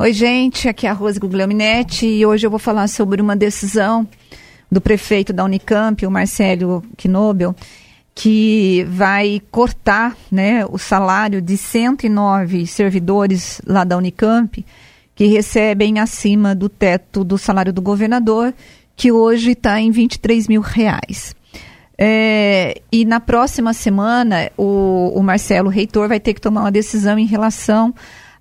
Oi, gente, aqui é a Rose Guglielminetti e hoje eu vou falar sobre uma decisão do prefeito da Unicamp, o Marcelo Knobel, que vai cortar né, o salário de 109 servidores lá da Unicamp que recebem acima do teto do salário do governador, que hoje está em 23 mil reais. É, e na próxima semana, o, o Marcelo Reitor vai ter que tomar uma decisão em relação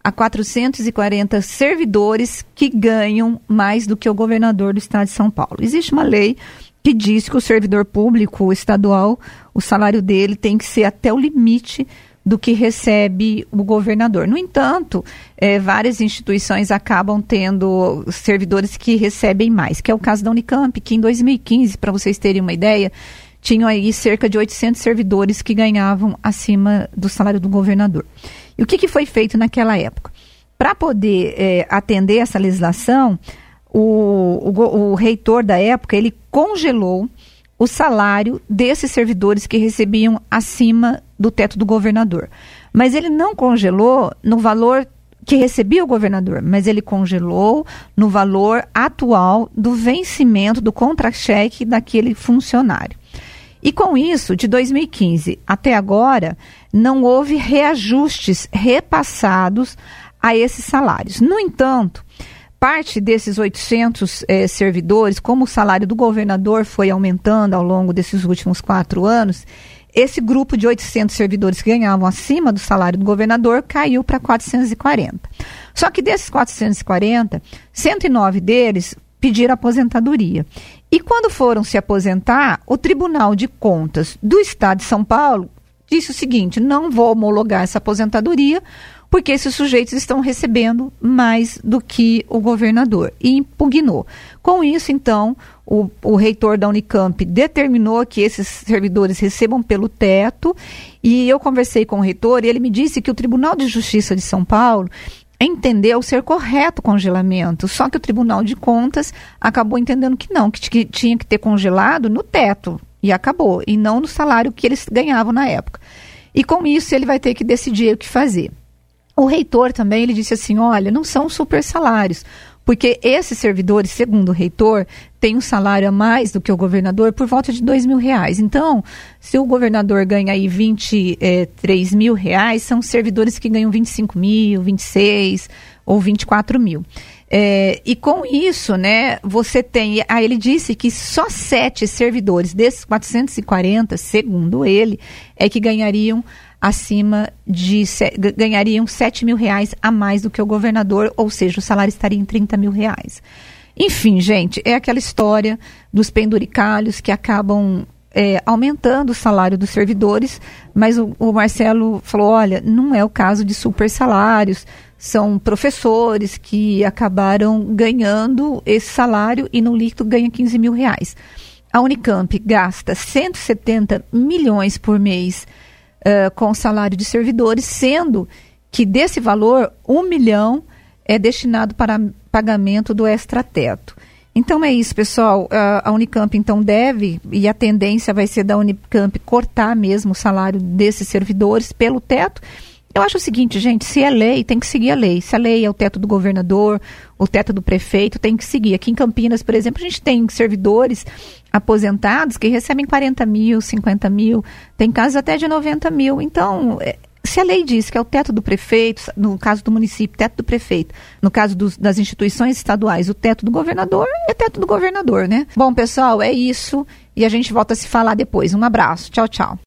a 440 servidores que ganham mais do que o governador do estado de São Paulo. Existe uma lei que diz que o servidor público estadual, o salário dele tem que ser até o limite do que recebe o governador. No entanto, é, várias instituições acabam tendo servidores que recebem mais, que é o caso da Unicamp, que em 2015, para vocês terem uma ideia, tinham aí cerca de 800 servidores que ganhavam acima do salário do governador. E o que, que foi feito naquela época? Para poder é, atender essa legislação, o, o, o reitor da época ele congelou o salário desses servidores que recebiam acima do teto do governador. Mas ele não congelou no valor que recebia o governador, mas ele congelou no valor atual do vencimento do contra-cheque daquele funcionário. E com isso, de 2015 até agora, não houve reajustes repassados a esses salários. No entanto, parte desses 800 eh, servidores, como o salário do governador foi aumentando ao longo desses últimos quatro anos, esse grupo de 800 servidores que ganhavam acima do salário do governador caiu para 440. Só que desses 440, 109 deles pediram aposentadoria. E quando foram se aposentar, o Tribunal de Contas do Estado de São Paulo disse o seguinte: não vou homologar essa aposentadoria, porque esses sujeitos estão recebendo mais do que o governador. E impugnou. Com isso, então, o, o reitor da Unicamp determinou que esses servidores recebam pelo teto. E eu conversei com o reitor e ele me disse que o Tribunal de Justiça de São Paulo entendeu ser correto o congelamento, só que o Tribunal de Contas acabou entendendo que não, que tinha que ter congelado no teto e acabou, e não no salário que eles ganhavam na época. E com isso ele vai ter que decidir o que fazer. O reitor também ele disse assim: olha, não são super salários. Porque esses servidores, segundo o reitor, têm um salário a mais do que o governador por volta de dois mil reais. Então, se o governador ganha aí 23 mil reais, são servidores que ganham 25 mil, 26 ou 24 mil. É, e com isso, né, você tem. Aí ele disse que só sete servidores desses 440, segundo ele, é que ganhariam acima de ganhariam 7 mil reais a mais do que o governador, ou seja, o salário estaria em 30 mil reais. Enfim, gente, é aquela história dos penduricalhos que acabam é, aumentando o salário dos servidores, mas o, o, Marcelo falou: olha, não é o caso de super salários, são professores que acabaram ganhando esse salário e no líquido ganha 15 mil reais. A Unicamp gasta 170 milhões por mês uh, com salário de servidores, sendo que desse valor, um milhão é destinado para pagamento do extrateto. Então é isso, pessoal. A Unicamp então deve, e a tendência vai ser da Unicamp cortar mesmo o salário desses servidores pelo teto. Eu acho o seguinte, gente, se é lei, tem que seguir a lei. Se a lei é o teto do governador, o teto do prefeito, tem que seguir. Aqui em Campinas, por exemplo, a gente tem servidores aposentados que recebem 40 mil, 50 mil, tem casos até de 90 mil. Então, é, se a lei diz que é o teto do prefeito, no caso do município, teto do prefeito, no caso dos, das instituições estaduais, o teto do governador, é teto do governador, né? Bom, pessoal, é isso. E a gente volta a se falar depois. Um abraço. Tchau, tchau.